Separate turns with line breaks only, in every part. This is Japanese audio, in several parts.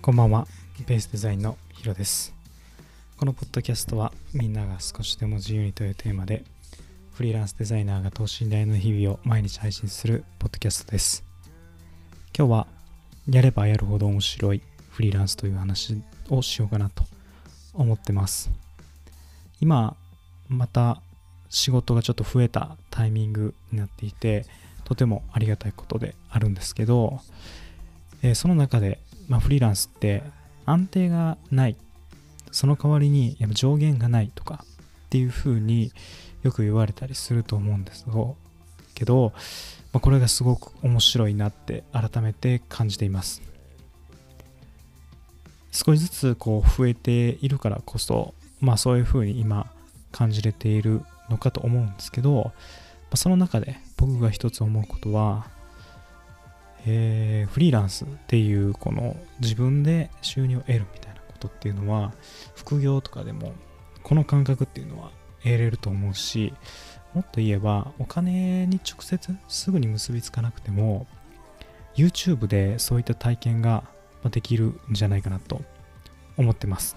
こんばんは、ベースデザインのヒロです。このポッドキャストはみんなが少しでも自由にというテーマでフリーランスデザイナーが等身大の日々を毎日配信するポッドキャストです。今日はやればやるほど面白いフリーランスという話をしようかなと思ってます。今また仕事がちょっと増えたタイミングになっていてとてもありがたいことであるんですけど、えその中で、まあ、フリーランスって安定がない。その代わりにやっぱ上限がないとかっていう風によく言われたりすると思うんですけど、まあ、これがすごく面白いなって改めて感じています。少しずつこう増えているからこそまあそういう風に今感じれているのかと思うんですけど、まあ、その中で僕が一つ思うことはえーフリーランスっていうこの自分で収入を得るみたいなことっていうのは副業とかでもこの感覚っていうのは得れると思うしもっと言えばお金に直接すぐに結びつかなくても YouTube でそういった体験ができるんじゃないかなと思ってます。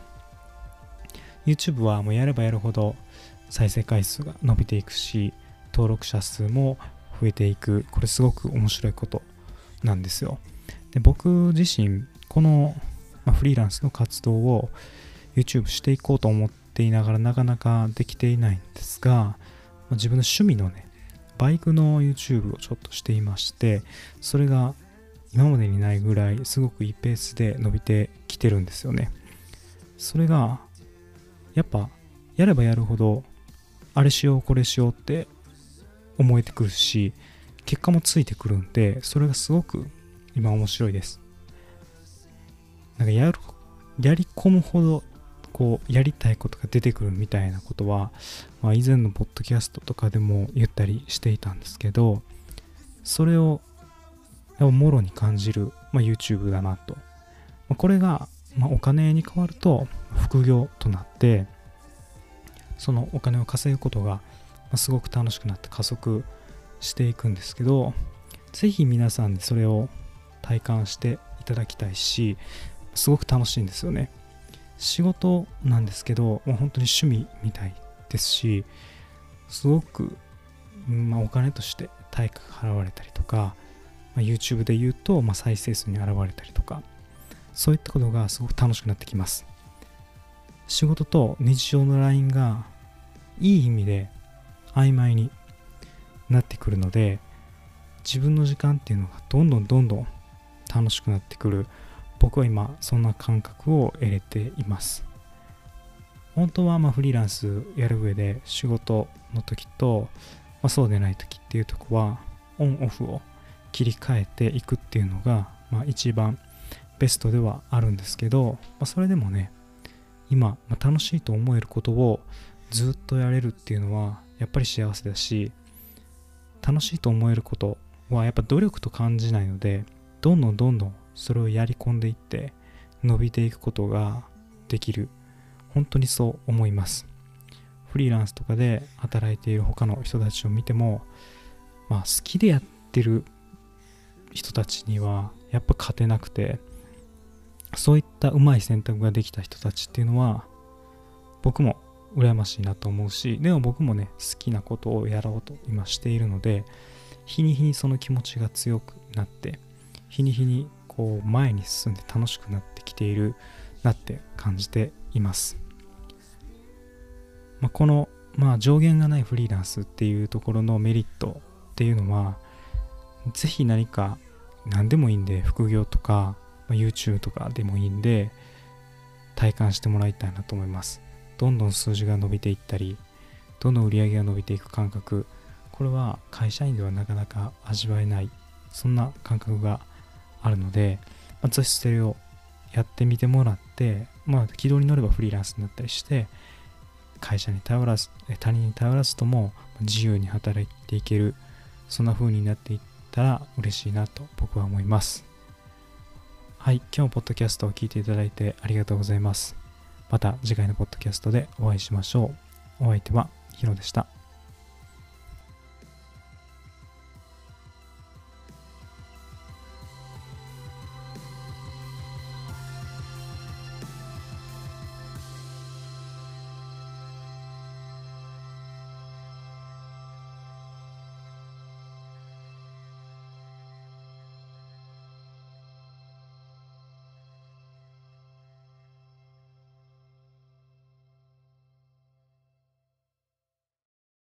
YouTube はもうやればやるほど再生回数が伸びていくし登録者数も増えていく。これすごく面白いことなんですよ。で僕自身この、まフリーランスの活動を YouTube していこうと思っていながらなかなかできていないんですが、ま自分の趣味のねバイクの YouTube をちょっとしていましてそれが今までにないぐらいすごくいいペースで伸びてきてるんですよね。それがやっぱやればやるほどあれしようこれしようって思えてくるし結果もついてくるんでそれがすごく今面白いです。なんかやるやり込むほどこうやりたいことが出てくるみたいなことは、まあ、以前のポッドキャストとかでも言ったりしていたんですけどそれをもろに感じる、まあ、YouTube だなと、まあこれが、まあ、お金に変わると副業となってそのお金を稼ぐことが、ますごく楽しくなって加速していくんですけどぜひ皆さんにそれを体感していただきたいしすごく楽しいんですよね。仕事なんですけどもう本当に趣味みたいですしすごく、まあ、お金として対価が払われたりとか、まあ、YouTube で言うと、まあ、再生数に現れたりとかそういったことがすごく楽しくなってきます。仕事と日常のラインがいい意味で曖昧になってくるので自分の時間っていうのがどんどんどんどん楽しくなってくる。僕は今そんな感覚を得れています。本当はまあフリーランスやる上で仕事の時と、まあ、そうでない時っていうとこはオンオフを切り替えていくっていうのが、まあ、一番ベストではあるんですけど、まあ、それでもね今、まあ楽しいと思えることをずっとやれるっていうのはやっぱり幸せだし楽しいと思えることはやっぱ努力と感じないのでどんどんどんどんそれをやり込んでいって伸びていくことができる。本当にそう思います。フリーランスとかで働いている他の人たちを見てもまあ好きでやってる人たちにはやっぱ勝てなくてそういったうまい選択ができた人たちっていうのは僕も羨ましいなと思うしでも僕もね好きなことをやろうと今しているので日に日にその気持ちが強くなって日に日にこう前に進んで楽しくなってきているなって感じています、まあ、この、まあ、上限がないフリーランスっていうところのメリットっていうのはぜひ何か何でもいいんで副業とか、まあ、YouTube とかでもいいんで体感してもらいたいなと思います。どんどん数字が伸びていったりどんどん売り上げが伸びていく感覚。これは会社員ではなかなか味わえないそんな感覚があるので、まあ、ぜひそれをやってみてもらって、まあ、軌道に乗ればフリーランスになったりして会社に頼らず他人に頼らずとも自由に働いていけるそんな風になっていったら嬉しいなと僕は思います。はい今日もポッドキャストを聞いていただいてありがとうございます。また次回のポッドキャストでお会いしましょう。お相手はヒロでした。